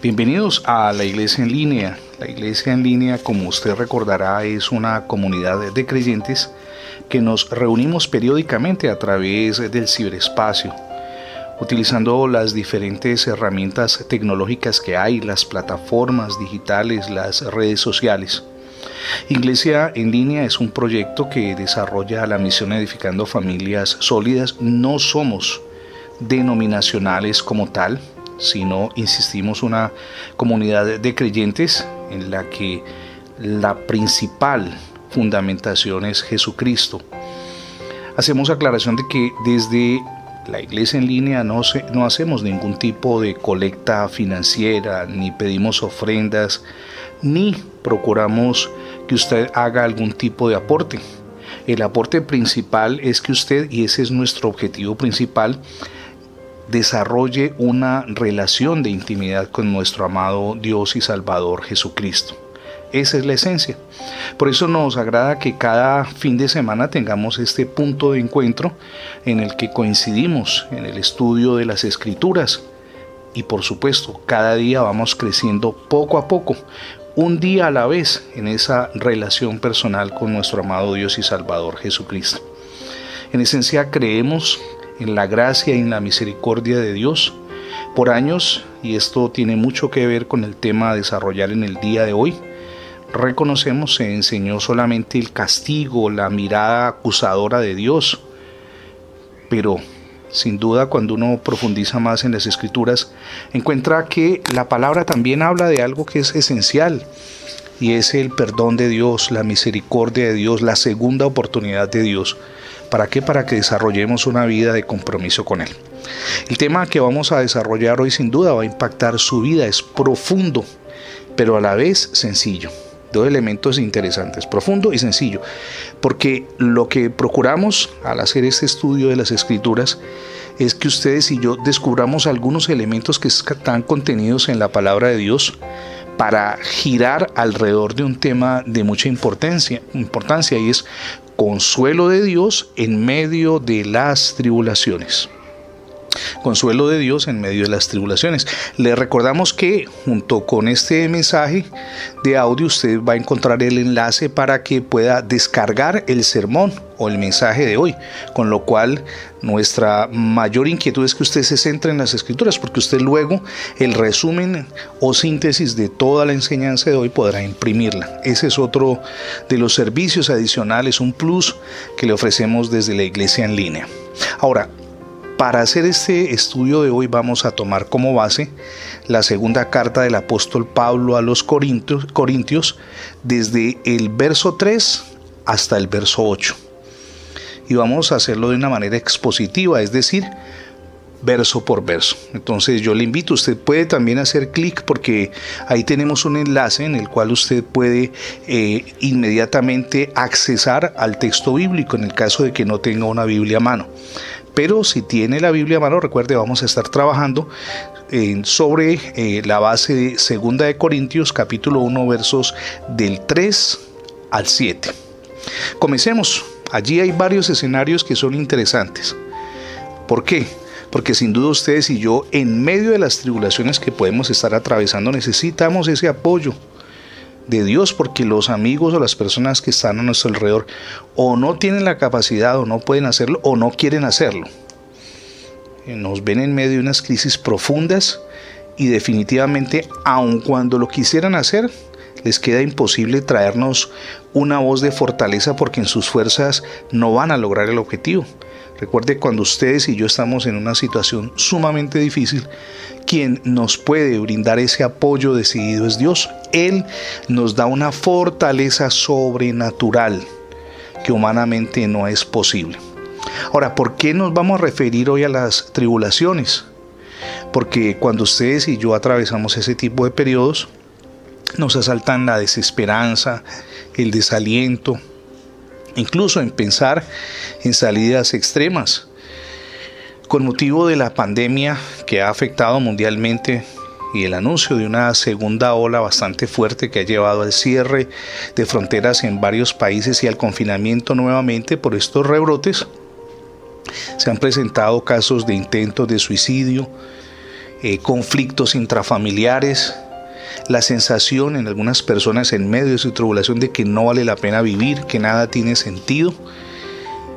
Bienvenidos a la Iglesia en línea. La Iglesia en línea, como usted recordará, es una comunidad de creyentes que nos reunimos periódicamente a través del ciberespacio, utilizando las diferentes herramientas tecnológicas que hay, las plataformas digitales, las redes sociales. Iglesia en línea es un proyecto que desarrolla la misión edificando familias sólidas. No somos denominacionales como tal, sino, insistimos, una comunidad de creyentes en la que la principal fundamentación es Jesucristo. Hacemos aclaración de que desde la iglesia en línea no, no hacemos ningún tipo de colecta financiera, ni pedimos ofrendas, ni procuramos que usted haga algún tipo de aporte. El aporte principal es que usted, y ese es nuestro objetivo principal, desarrolle una relación de intimidad con nuestro amado Dios y Salvador Jesucristo. Esa es la esencia. Por eso nos agrada que cada fin de semana tengamos este punto de encuentro en el que coincidimos en el estudio de las escrituras. Y por supuesto, cada día vamos creciendo poco a poco, un día a la vez en esa relación personal con nuestro amado Dios y Salvador Jesucristo. En esencia creemos en la gracia y en la misericordia de Dios. Por años, y esto tiene mucho que ver con el tema a desarrollar en el día de hoy, reconocemos se enseñó solamente el castigo, la mirada acusadora de Dios, pero sin duda cuando uno profundiza más en las escrituras, encuentra que la palabra también habla de algo que es esencial, y es el perdón de Dios, la misericordia de Dios, la segunda oportunidad de Dios. ¿Para qué? Para que desarrollemos una vida de compromiso con Él. El tema que vamos a desarrollar hoy sin duda va a impactar su vida, es profundo, pero a la vez sencillo. Dos elementos interesantes, profundo y sencillo, porque lo que procuramos al hacer este estudio de las escrituras es que ustedes y yo descubramos algunos elementos que están contenidos en la palabra de Dios para girar alrededor de un tema de mucha importancia, importancia y es consuelo de Dios en medio de las tribulaciones. Consuelo de Dios en medio de las tribulaciones. Le recordamos que junto con este mensaje de audio usted va a encontrar el enlace para que pueda descargar el sermón o el mensaje de hoy, con lo cual nuestra mayor inquietud es que usted se centre en las escrituras, porque usted luego el resumen o síntesis de toda la enseñanza de hoy podrá imprimirla. Ese es otro de los servicios adicionales, un plus que le ofrecemos desde la iglesia en línea. Ahora, para hacer este estudio de hoy vamos a tomar como base la segunda carta del apóstol Pablo a los Corintios, desde el verso 3 hasta el verso 8 y vamos a hacerlo de una manera expositiva, es decir, verso por verso. Entonces yo le invito, usted puede también hacer clic porque ahí tenemos un enlace en el cual usted puede eh, inmediatamente accesar al texto bíblico en el caso de que no tenga una Biblia a mano. Pero si tiene la Biblia a mano, recuerde, vamos a estar trabajando sobre eh, la base de Segunda de Corintios capítulo 1 versos del 3 al 7. Comencemos. Allí hay varios escenarios que son interesantes. ¿Por qué? Porque sin duda ustedes y yo, en medio de las tribulaciones que podemos estar atravesando, necesitamos ese apoyo de Dios porque los amigos o las personas que están a nuestro alrededor o no tienen la capacidad o no pueden hacerlo o no quieren hacerlo. Nos ven en medio de unas crisis profundas y definitivamente, aun cuando lo quisieran hacer, les queda imposible traernos una voz de fortaleza porque en sus fuerzas no van a lograr el objetivo. Recuerde cuando ustedes y yo estamos en una situación sumamente difícil, quien nos puede brindar ese apoyo decidido es Dios. Él nos da una fortaleza sobrenatural que humanamente no es posible. Ahora, ¿por qué nos vamos a referir hoy a las tribulaciones? Porque cuando ustedes y yo atravesamos ese tipo de periodos, nos asaltan la desesperanza, el desaliento, incluso en pensar en salidas extremas. Con motivo de la pandemia que ha afectado mundialmente y el anuncio de una segunda ola bastante fuerte que ha llevado al cierre de fronteras en varios países y al confinamiento nuevamente por estos rebrotes, se han presentado casos de intentos de suicidio eh, conflictos intrafamiliares, la sensación en algunas personas en medio de su tribulación de que no vale la pena vivir, que nada tiene sentido.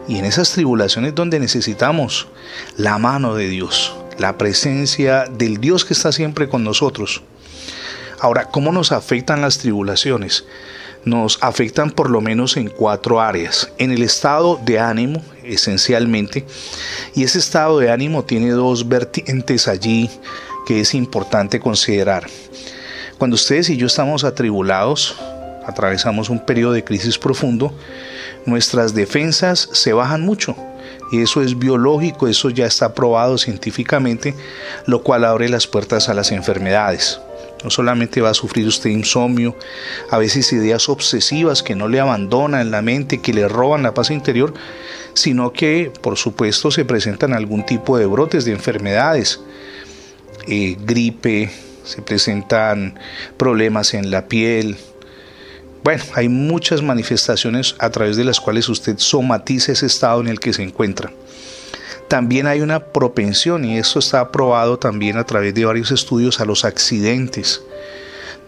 Y en esas tribulaciones donde necesitamos la mano de Dios, la presencia del Dios que está siempre con nosotros. Ahora, ¿cómo nos afectan las tribulaciones? Nos afectan por lo menos en cuatro áreas. En el estado de ánimo, esencialmente, y ese estado de ánimo tiene dos vertientes allí que es importante considerar. Cuando ustedes y yo estamos atribulados, atravesamos un periodo de crisis profundo, nuestras defensas se bajan mucho. Y eso es biológico, eso ya está probado científicamente, lo cual abre las puertas a las enfermedades. No solamente va a sufrir usted insomnio, a veces ideas obsesivas que no le abandonan la mente, que le roban la paz interior, sino que por supuesto se presentan algún tipo de brotes de enfermedades, eh, gripe, se presentan problemas en la piel. Bueno, hay muchas manifestaciones a través de las cuales usted somatiza ese estado en el que se encuentra. También hay una propensión, y esto está probado también a través de varios estudios, a los accidentes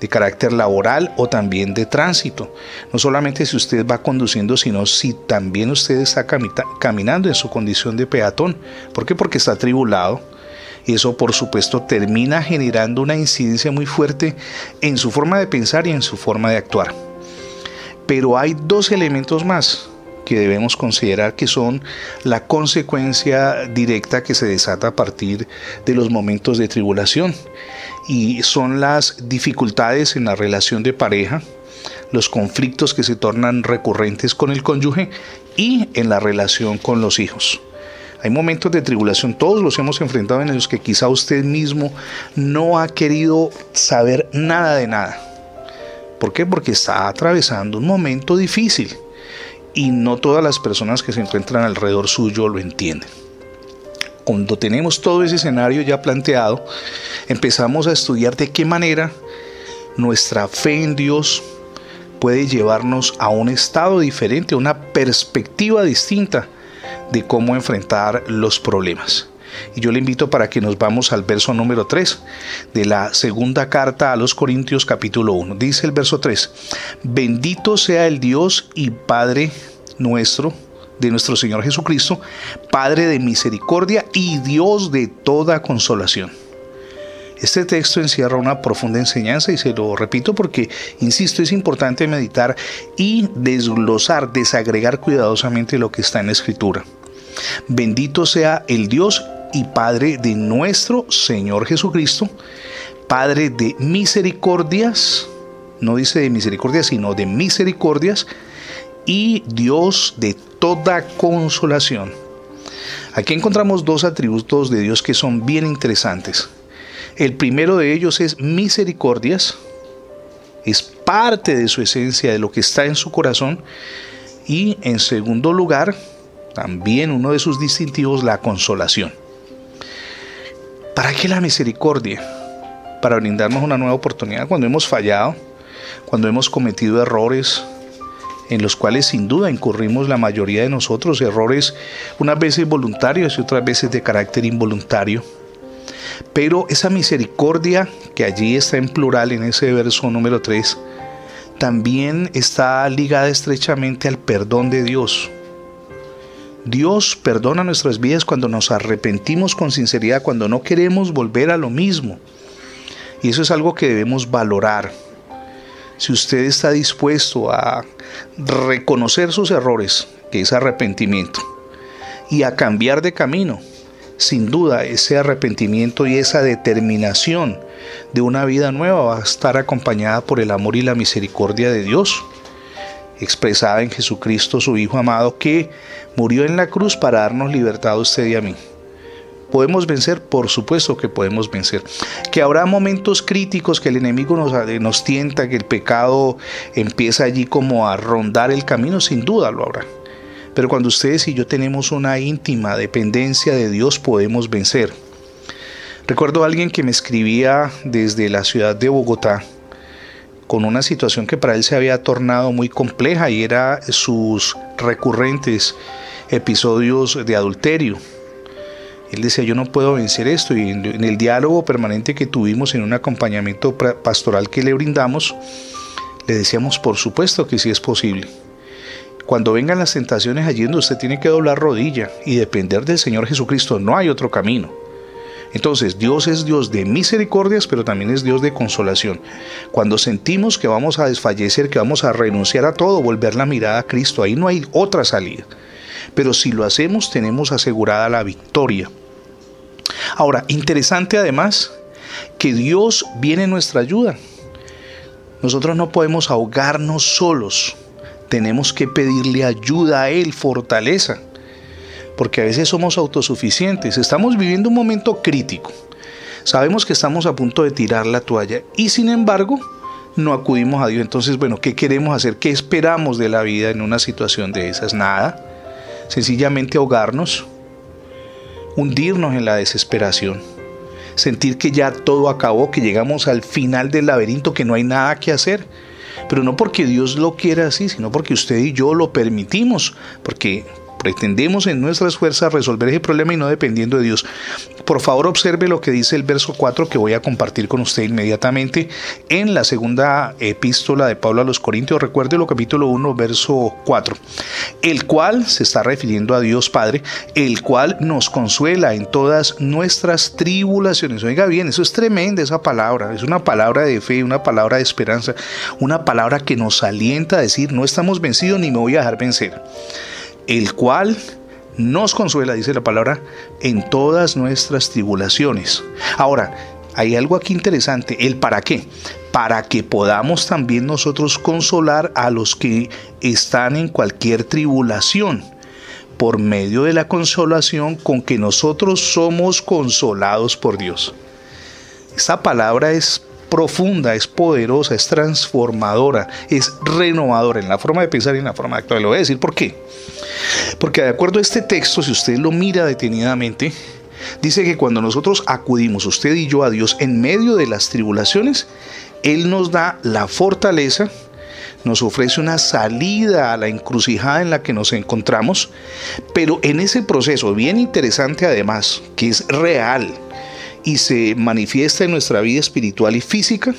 de carácter laboral o también de tránsito. No solamente si usted va conduciendo, sino si también usted está caminando en su condición de peatón. ¿Por qué? Porque está atribulado, y eso por supuesto termina generando una incidencia muy fuerte en su forma de pensar y en su forma de actuar. Pero hay dos elementos más que debemos considerar que son la consecuencia directa que se desata a partir de los momentos de tribulación y son las dificultades en la relación de pareja, los conflictos que se tornan recurrentes con el cónyuge y en la relación con los hijos. Hay momentos de tribulación, todos los hemos enfrentado en los que quizá usted mismo no ha querido saber nada de nada. ¿Por qué? Porque está atravesando un momento difícil y no todas las personas que se encuentran alrededor suyo lo entienden. Cuando tenemos todo ese escenario ya planteado, empezamos a estudiar de qué manera nuestra fe en Dios puede llevarnos a un estado diferente, a una perspectiva distinta de cómo enfrentar los problemas. Y yo le invito para que nos vamos al verso número 3 de la segunda carta a los Corintios capítulo 1. Dice el verso 3, bendito sea el Dios y Padre nuestro, de nuestro Señor Jesucristo, Padre de misericordia y Dios de toda consolación. Este texto encierra una profunda enseñanza y se lo repito porque, insisto, es importante meditar y desglosar, desagregar cuidadosamente lo que está en la Escritura. Bendito sea el Dios y Padre de nuestro Señor Jesucristo, Padre de misericordias, no dice de misericordias, sino de misericordias, y Dios de toda consolación. Aquí encontramos dos atributos de Dios que son bien interesantes. El primero de ellos es misericordias, es parte de su esencia, de lo que está en su corazón. Y en segundo lugar, también uno de sus distintivos, la consolación. ¿Para qué la misericordia? Para brindarnos una nueva oportunidad cuando hemos fallado, cuando hemos cometido errores en los cuales sin duda incurrimos la mayoría de nosotros, errores unas veces voluntarios y otras veces de carácter involuntario. Pero esa misericordia que allí está en plural en ese verso número 3, también está ligada estrechamente al perdón de Dios. Dios perdona nuestras vidas cuando nos arrepentimos con sinceridad, cuando no queremos volver a lo mismo. Y eso es algo que debemos valorar. Si usted está dispuesto a reconocer sus errores, que es arrepentimiento, y a cambiar de camino, sin duda ese arrepentimiento y esa determinación de una vida nueva va a estar acompañada por el amor y la misericordia de Dios expresada en Jesucristo, su Hijo amado, que murió en la cruz para darnos libertad a usted y a mí. ¿Podemos vencer? Por supuesto que podemos vencer. Que habrá momentos críticos que el enemigo nos, nos tienta, que el pecado empieza allí como a rondar el camino, sin duda lo habrá. Pero cuando ustedes y yo tenemos una íntima dependencia de Dios, podemos vencer. Recuerdo a alguien que me escribía desde la ciudad de Bogotá con una situación que para él se había tornado muy compleja y era sus recurrentes episodios de adulterio. Él decía, yo no puedo vencer esto. Y en, el diálogo permanente que tuvimos en un acompañamiento pastoral que le brindamos, le decíamos, por supuesto que sí es posible. Cuando vengan las tentaciones allí usted tiene que doblar rodilla y depender del Señor Jesucristo, no hay otro camino. Entonces, Dios es Dios de misericordias, pero también es Dios de consolación. Cuando sentimos que vamos a desfallecer, que vamos a renunciar a todo, volver la mirada a Cristo, ahí no hay otra salida. Pero si lo hacemos, tenemos asegurada la victoria. Ahora, interesante además que Dios viene en nuestra ayuda. Nosotros no podemos ahogarnos solos. Tenemos que pedirle ayuda a Él, fortaleza porque a veces somos autosuficientes. Estamos viviendo un momento crítico. Sabemos que estamos a punto de tirar la toalla y sin embargo no acudimos a Dios. Entonces, bueno, ¿qué queremos hacer? ¿Qué esperamos de la vida en una situación de esas? Nada. Sencillamente ahogarnos, hundirnos en la desesperación, sentir que ya todo acabó, que llegamos al final del laberinto, que no hay nada que hacer. Pero no porque Dios lo quiera así, sino porque usted y yo lo permitimos, porque Pretendemos en nuestras fuerzas resolver ese problema y no dependiendo de Dios. Por favor, observe lo que dice el verso 4 que voy a compartir con usted inmediatamente en la segunda epístola de Pablo a los Corintios. Recuerde lo capítulo 1, verso 4. El cual se está refiriendo a Dios Padre, el cual nos consuela en todas nuestras tribulaciones. Oiga bien, eso es tremenda esa palabra. Es una palabra de fe, una palabra de esperanza, una palabra que nos alienta a decir, no estamos vencidos ni me voy a dejar vencer el cual nos consuela, dice la palabra, en todas nuestras tribulaciones. Ahora, hay algo aquí interesante, el para qué. Para que podamos también nosotros consolar a los que están en cualquier tribulación, por medio de la consolación con que nosotros somos consolados por Dios. Esta palabra es profunda, es poderosa, es transformadora, es renovadora en la forma de pensar y en la forma de actuar. Le voy a decir por qué. Porque de acuerdo a este texto, si usted lo mira detenidamente, dice que cuando nosotros acudimos, usted y yo, a Dios en medio de las tribulaciones, Él nos da la fortaleza, nos ofrece una salida a la encrucijada en la que nos encontramos, pero en ese proceso, bien interesante además, que es real, y se manifiesta en nuestra vida espiritual y física,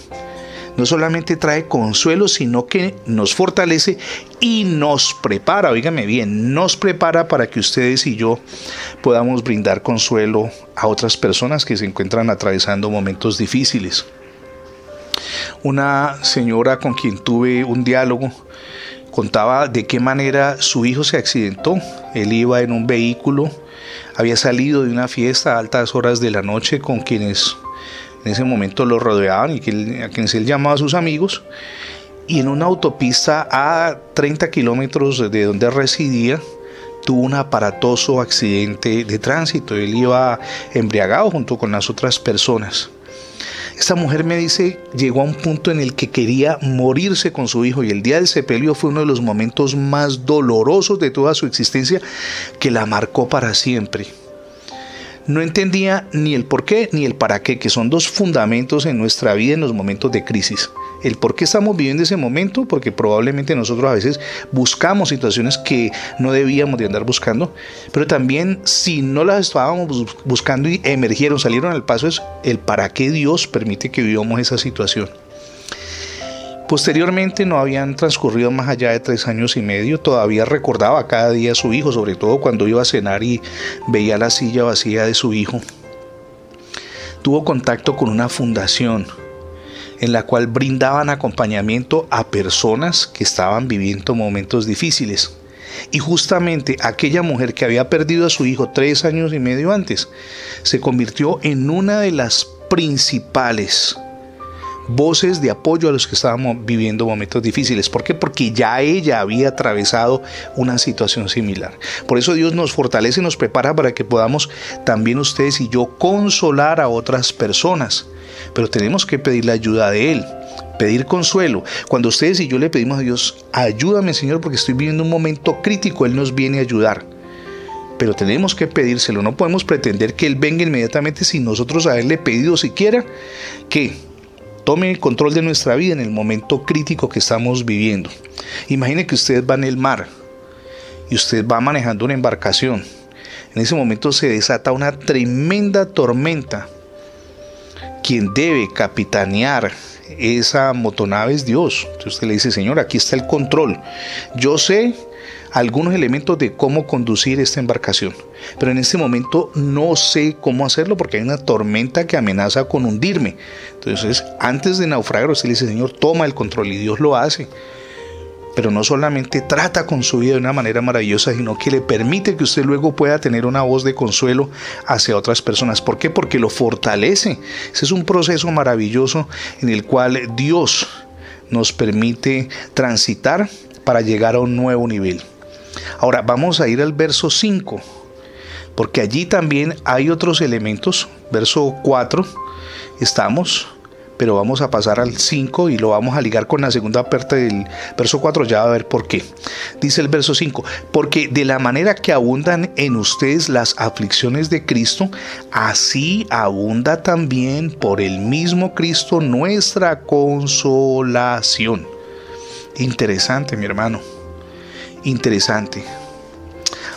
no solamente trae consuelo, sino que nos fortalece y nos prepara, oígame bien, nos prepara para que ustedes y yo podamos brindar consuelo a otras personas que se encuentran atravesando momentos difíciles. Una señora con quien tuve un diálogo contaba de qué manera su hijo se accidentó. Él iba en un vehículo había salido de una fiesta a altas horas de la noche con quienes en ese momento lo rodeaban y a quienes él llamaba sus amigos. Y en una autopista a 30 kilómetros de donde residía, tuvo un aparatoso accidente de tránsito. Él iba embriagado junto con las otras personas. Esta mujer me dice, llegó a un punto en el que quería morirse con su hijo y el día del sepelio fue uno de los momentos más dolorosos de toda su existencia que la marcó para siempre. No entendía ni el por qué ni el para qué, que son dos fundamentos en nuestra vida en los momentos de crisis el por qué estamos viviendo ese momento, porque probablemente nosotros a veces buscamos situaciones que no debíamos de andar buscando, pero también si no las estábamos buscando y emergieron, salieron al paso, es el para qué Dios permite que vivamos esa situación. Posteriormente no habían transcurrido más allá de tres años y medio, todavía recordaba cada día a su hijo, sobre todo cuando iba a cenar y veía la silla vacía de su hijo. Tuvo contacto con una fundación, en la cual brindaban acompañamiento a personas que estaban viviendo momentos difíciles. Y justamente aquella mujer que había perdido a su hijo tres años y medio antes, se convirtió en una de las principales voces de apoyo a los que estábamos viviendo momentos difíciles. ¿Por qué? Porque ya ella había atravesado una situación similar. Por eso Dios nos fortalece y nos prepara para que podamos también ustedes y yo consolar a otras personas pero tenemos que pedir la ayuda de Él, pedir consuelo. Cuando ustedes y yo le pedimos a Dios, ayúdame Señor porque estoy viviendo un momento crítico, Él nos viene a ayudar. Pero tenemos que pedírselo, no podemos pretender que Él venga inmediatamente sin nosotros haberle pedido siquiera que tome el control de nuestra vida en el momento crítico que estamos viviendo. Imagine que usted va en el mar y usted va manejando una embarcación En ese momento se desata una tremenda tormenta. Quien debe capitanear esa motonave es Dios. Entonces usted le dice, Señor, aquí está el control. Yo sé algunos elementos de cómo conducir esta embarcación, pero en este momento no sé cómo hacerlo porque hay una tormenta que amenaza con hundirme. Entonces, antes de naufragar, usted le dice, Señor, toma el control y Dios lo hace pero no solamente trata con su vida de una manera maravillosa, sino que le permite que usted luego pueda tener una voz de consuelo hacia otras personas. ¿Por qué? Porque lo fortalece. Ese es un proceso maravilloso en el cual Dios nos permite transitar para llegar a un nuevo nivel. Ahora vamos a ir al verso 5, porque allí también hay otros elementos. Verso 4, estamos pero vamos a pasar al 5 y lo vamos a ligar con la segunda parte del verso 4, ya va a ver por qué. Dice el verso 5, porque de la manera que abundan en ustedes las aflicciones de Cristo, así abunda también por el mismo Cristo nuestra consolación. Interesante, mi hermano. Interesante.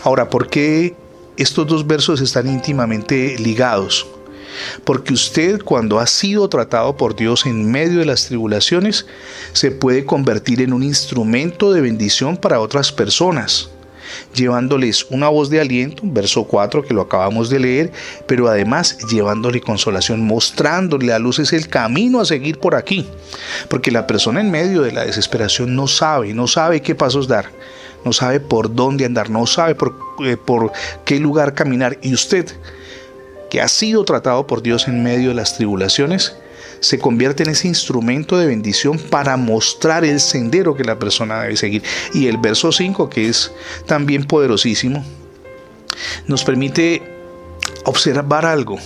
Ahora, ¿por qué estos dos versos están íntimamente ligados? Porque usted cuando ha sido tratado por Dios en medio de las tribulaciones, se puede convertir en un instrumento de bendición para otras personas llevándoles una voz de aliento, verso 4 que lo acabamos de leer, pero además llevándole consolación, mostrándole a luces el camino a seguir por aquí, porque la persona en medio de la desesperación no sabe, no sabe qué pasos dar, no sabe por dónde andar, no sabe por, eh, por qué lugar caminar, y usted que ha sido tratado por Dios en medio de las tribulaciones, se convierte en ese instrumento de bendición para mostrar el sendero que la persona debe seguir. Y el verso 5, que es también poderosísimo, nos permite observar algo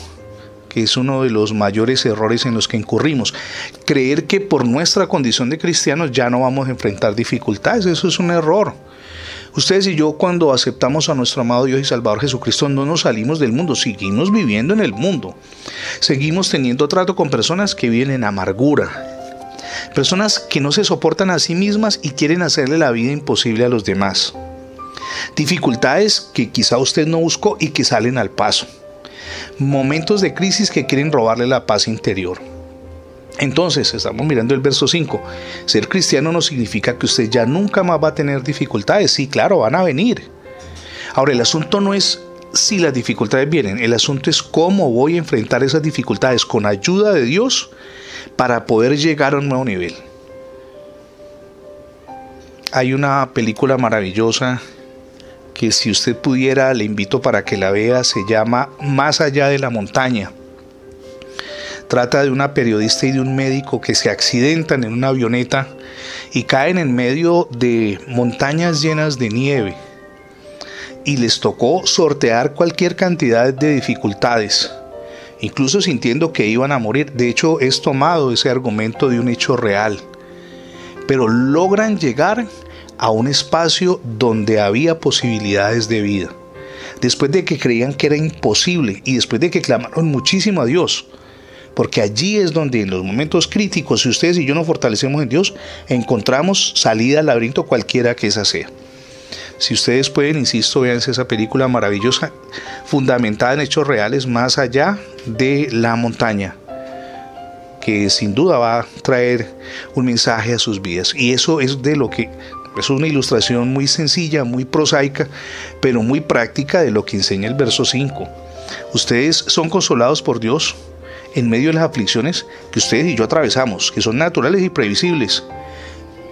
que es uno de los mayores errores en los que incurrimos. Creer que por nuestra condición de cristianos ya no vamos a enfrentar dificultades, eso es un error. Ustedes y yo cuando aceptamos a nuestro amado Dios y Salvador Jesucristo no nos salimos del mundo, seguimos viviendo en el mundo. Seguimos teniendo trato con personas que viven en amargura, personas que no se soportan a sí mismas y quieren hacerle la vida imposible a los demás. Dificultades que quizá usted no buscó y que salen al paso. Momentos de crisis que quieren robarle la paz interior. Entonces, estamos mirando el verso 5. Ser cristiano no significa que usted ya nunca más va a tener dificultades. Sí, claro, van a venir. Ahora, el asunto no es si las dificultades vienen, el asunto es cómo voy a enfrentar esas dificultades con ayuda de Dios para poder llegar a un nuevo nivel. Hay una película maravillosa que si usted pudiera le invito para que la vea, se llama Más allá de la montaña. Trata de una periodista y de un médico que se accidentan en una avioneta y caen en medio de montañas llenas de nieve. Y les tocó sortear cualquier cantidad de dificultades, incluso sintiendo que iban a morir. De hecho, es tomado ese argumento de un hecho real. Pero logran llegar a un espacio donde había posibilidades de vida. Después de que creían que era imposible y después de que clamaron muchísimo a Dios, porque allí es donde en los momentos críticos, si ustedes y yo nos fortalecemos en Dios, encontramos salida al laberinto cualquiera que esa sea. Si ustedes pueden, insisto, véanse esa película maravillosa, fundamentada en hechos reales más allá de la montaña, que sin duda va a traer un mensaje a sus vidas. Y eso es de lo que es una ilustración muy sencilla, muy prosaica, pero muy práctica de lo que enseña el verso 5. Ustedes son consolados por Dios en medio de las aflicciones que ustedes y yo atravesamos, que son naturales y previsibles,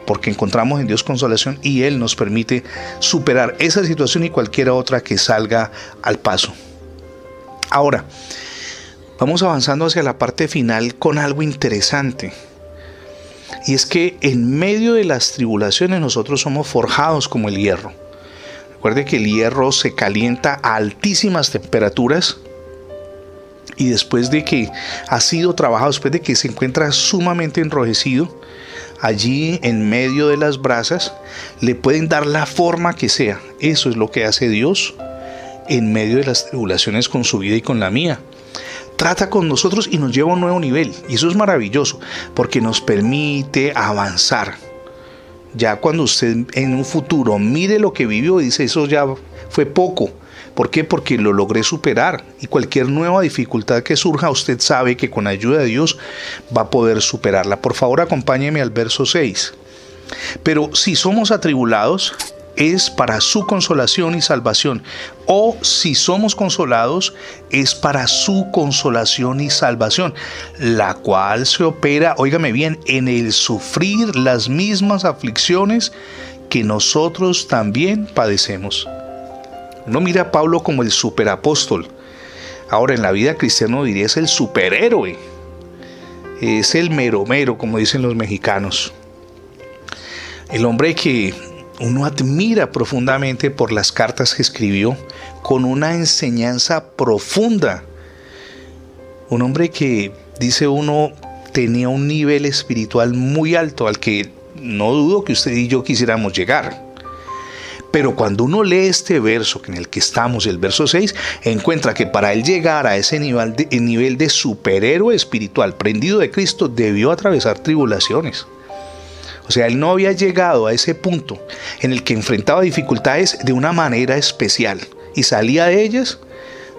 porque encontramos en Dios consolación y Él nos permite superar esa situación y cualquier otra que salga al paso. Ahora, vamos avanzando hacia la parte final con algo interesante. Y es que en medio de las tribulaciones nosotros somos forjados como el hierro. Recuerde que el hierro se calienta a altísimas temperaturas y después de que ha sido trabajado, después de que se encuentra sumamente enrojecido, allí en medio de las brasas, le pueden dar la forma que sea. Eso es lo que hace Dios en medio de las tribulaciones con su vida y con la mía. Trata con nosotros y nos lleva a un nuevo nivel. Y eso es maravilloso, porque nos permite avanzar. Ya cuando usted en un futuro mire lo que vivió y dice, eso ya fue poco ¿Por qué? Porque lo logré superar y cualquier nueva dificultad que surja, usted sabe que con ayuda de Dios va a poder superarla. Por favor, acompáñeme al verso 6. Pero si somos atribulados, es para su consolación y salvación. O si somos consolados, es para su consolación y salvación, la cual se opera, óigame bien, en el sufrir las mismas aflicciones que nosotros también padecemos. No mira a Pablo como el superapóstol. Ahora en la vida cristiana diría es el superhéroe. Es el mero mero, como dicen los mexicanos. El hombre que uno admira profundamente por las cartas que escribió, con una enseñanza profunda. Un hombre que, dice uno, tenía un nivel espiritual muy alto al que no dudo que usted y yo quisiéramos llegar. Pero cuando uno lee este verso en el que estamos, el verso 6, encuentra que para él llegar a ese nivel de, nivel de superhéroe espiritual prendido de Cristo debió atravesar tribulaciones. O sea, él no había llegado a ese punto en el que enfrentaba dificultades de una manera especial y salía de ellas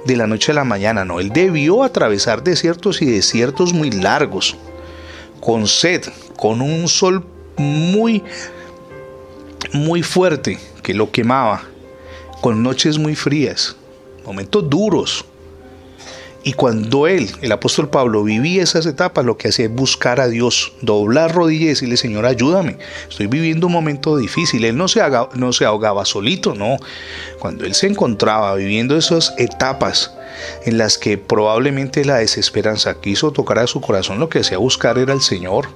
de la noche a la mañana. No, él debió atravesar desiertos y desiertos muy largos, con sed, con un sol muy, muy fuerte que lo quemaba, con noches muy frías, momentos duros, y cuando él, el apóstol Pablo, vivía esas etapas, lo que hacía es buscar a Dios, doblar rodillas y decirle, Señor, ayúdame, estoy viviendo un momento difícil. Él no se, no se ahogaba solito, no. Cuando él se encontraba viviendo esas etapas en las que probablemente la desesperanza quiso tocar a su corazón, lo que hacía buscar era el Señor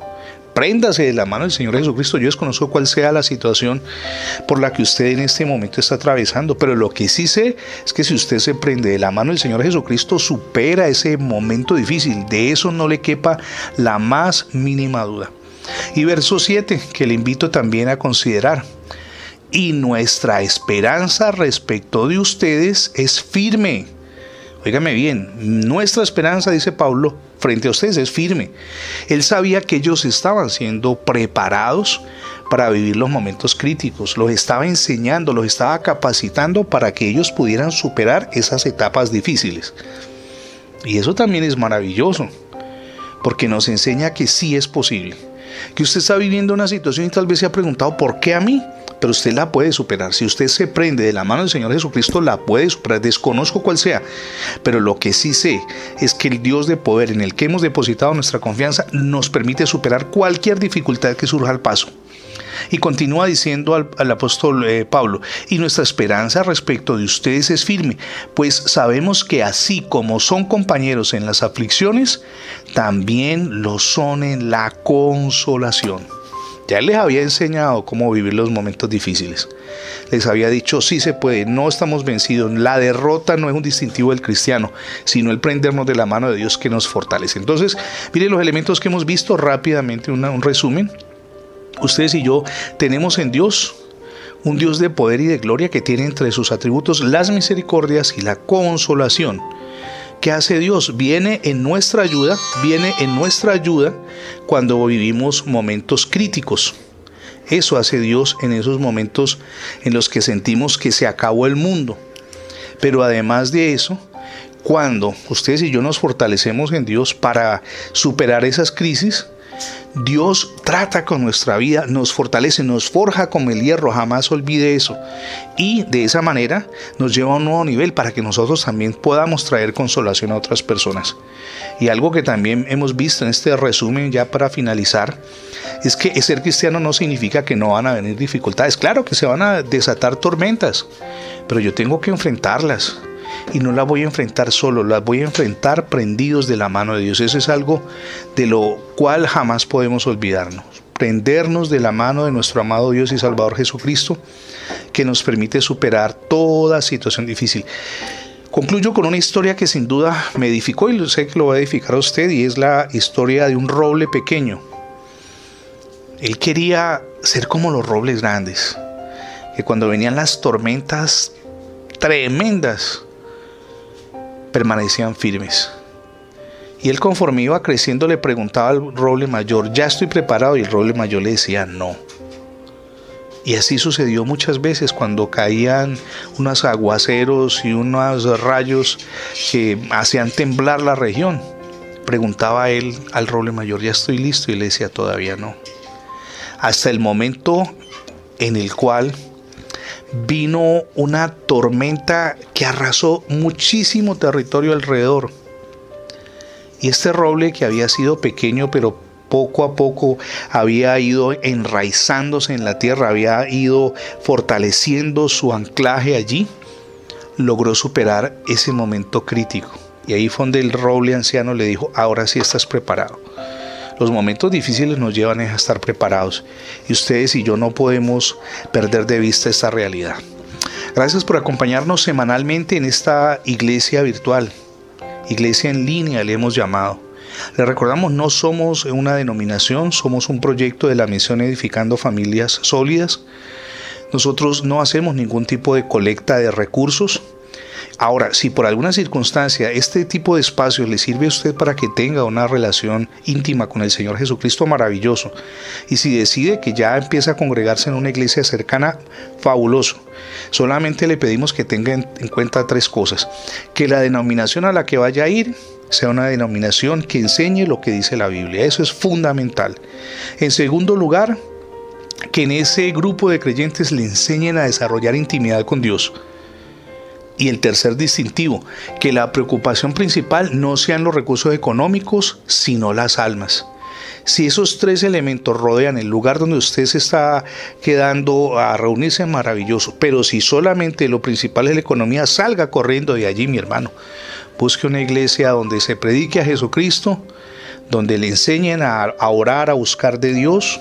Préndase de la mano del Señor Jesucristo. Yo desconozco cuál sea la situación por la que usted en este momento está atravesando, pero lo que sí sé es que si usted se prende de la mano del Señor Jesucristo, supera ese momento difícil. De eso no le quepa la más mínima duda. Y verso 7, que le invito también a considerar. Y nuestra esperanza respecto de ustedes es firme. Óigame bien, nuestra esperanza, dice Pablo, frente a ustedes es firme. Él sabía que ellos estaban siendo preparados para vivir los momentos críticos, los estaba enseñando, los estaba capacitando para que ellos pudieran superar esas etapas difíciles. Y eso también es maravilloso, porque nos enseña que sí es posible. Que usted está viviendo una situación y tal vez se ha preguntado, ¿por qué a mí? Pero usted la puede superar. Si usted se prende de la mano del Señor Jesucristo, la puede superar. Desconozco cuál sea, pero lo que sí sé es que el Dios de poder en el que hemos depositado nuestra confianza nos permite superar cualquier dificultad que surja al paso. Y continúa diciendo al, apóstol eh, Pablo, y nuestra esperanza respecto de ustedes es firme, pues sabemos que así como son compañeros en las aflicciones, también lo son en la consolación. Ya les había enseñado cómo vivir los momentos difíciles. Les había dicho, sí se puede, no estamos vencidos. La derrota no es un distintivo del cristiano, sino el prendernos de la mano de Dios que nos fortalece. Entonces, miren los elementos que hemos visto rápidamente, un resumen. Ustedes y yo tenemos en Dios un Dios de poder y de gloria que tiene entre sus atributos las misericordias y la consolación. ¿Qué hace Dios? Viene en nuestra ayuda, viene en nuestra ayuda cuando vivimos momentos críticos. Eso hace Dios en esos momentos en los que sentimos que se acabó el mundo. Pero además de eso, cuando ustedes y yo nos fortalecemos en Dios para superar esas crisis, Dios trata con nuestra vida, nos fortalece, nos forja como el hierro, jamás olvide eso. Y de esa manera nos lleva a un nuevo nivel para que nosotros también podamos traer consolación a otras personas. Y algo que también hemos visto en este resumen ya para finalizar, es que ser cristiano no significa que no van a venir dificultades. Claro que se van a desatar tormentas, pero yo tengo que enfrentarlas y no la voy a enfrentar solo, las voy a enfrentar prendidos de la mano de Dios. Eso es algo de lo cual jamás podemos olvidarnos. Prendernos de la mano de nuestro amado Dios y Salvador Jesucristo, que nos permite superar toda situación difícil. Concluyo con una historia que sin duda me edificó y sé que lo va a edificar a usted y es la historia de un roble pequeño. Él quería ser como los robles grandes, que cuando venían las tormentas tremendas, permanecían firmes. Y él conforme iba creciendo le preguntaba al roble mayor, ¿ya estoy preparado? Y el roble mayor le decía, no. Y así sucedió muchas veces cuando caían unos aguaceros y unos rayos que hacían temblar la región. Preguntaba él al roble mayor, ya estoy listo, y le decía, todavía no. Hasta el momento en el cual vino una tormenta que arrasó muchísimo territorio alrededor. Y este roble que había sido pequeño pero poco a poco había ido enraizándose en la tierra, había ido fortaleciendo su anclaje allí, logró superar ese momento crítico. Y ahí fue donde el roble anciano le dijo, ahora sí estás preparado. Los momentos difíciles nos llevan a estar preparados y ustedes y yo no podemos perder de vista esta realidad. Gracias por acompañarnos semanalmente en esta iglesia virtual, iglesia en línea le hemos llamado. Le recordamos, no somos una denominación, somos un proyecto de la misión Edificando Familias Sólidas. Nosotros no hacemos ningún tipo de colecta de recursos, Ahora, si por alguna circunstancia este tipo de espacios le sirve a usted para que tenga una relación íntima con el Señor Jesucristo, maravilloso. Y si decide que ya empieza a congregarse en una iglesia cercana, fabuloso. Solamente le pedimos que tenga en cuenta tres cosas. Que la denominación a la que vaya a ir sea una denominación que enseñe lo que dice la Biblia. Eso es fundamental. En segundo lugar, que en ese grupo de creyentes le enseñen a desarrollar intimidad con Dios. Y el tercer distintivo, que la preocupación principal no sean los recursos económicos, sino las almas. Si esos tres elementos rodean el lugar donde usted se está quedando a reunirse, maravilloso. Pero si solamente lo principal es la economía, salga corriendo de allí, mi hermano. Busque una iglesia donde se predique a Jesucristo, donde le enseñen a, orar, a buscar de Dios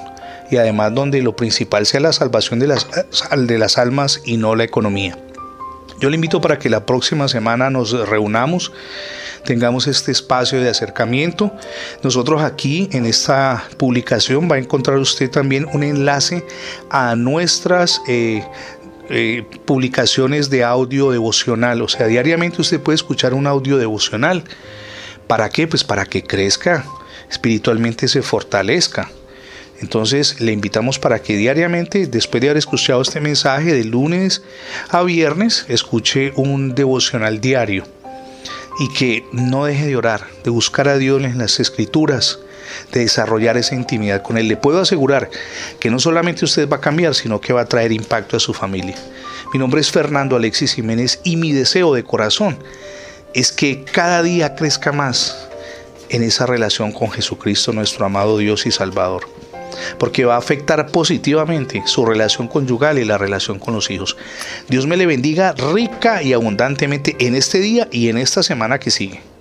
y además donde lo principal sea la salvación de las, de las almas y no la economía. Yo le invito para que la próxima semana nos reunamos, tengamos este espacio de acercamiento. Nosotros aquí en esta publicación va a encontrar usted también un enlace a nuestras eh, eh, publicaciones de audio devocional. O sea, diariamente usted puede escuchar un audio devocional. ¿Para qué? Pues para que crezca, espiritualmente se fortalezca. Entonces le invitamos para que diariamente, después de haber escuchado este mensaje de lunes a viernes, escuche un devocional diario y que no deje de orar, de buscar a Dios en las escrituras, de desarrollar esa intimidad con Él. Le puedo asegurar que no solamente usted va a cambiar, sino que va a traer impacto a su familia. Mi nombre es Fernando Alexis Jiménez y mi deseo de corazón es que cada día crezca más en esa relación con Jesucristo, nuestro amado Dios y Salvador porque va a afectar positivamente su relación conyugal y la relación con los hijos. Dios me le bendiga rica y abundantemente en este día y en esta semana que sigue.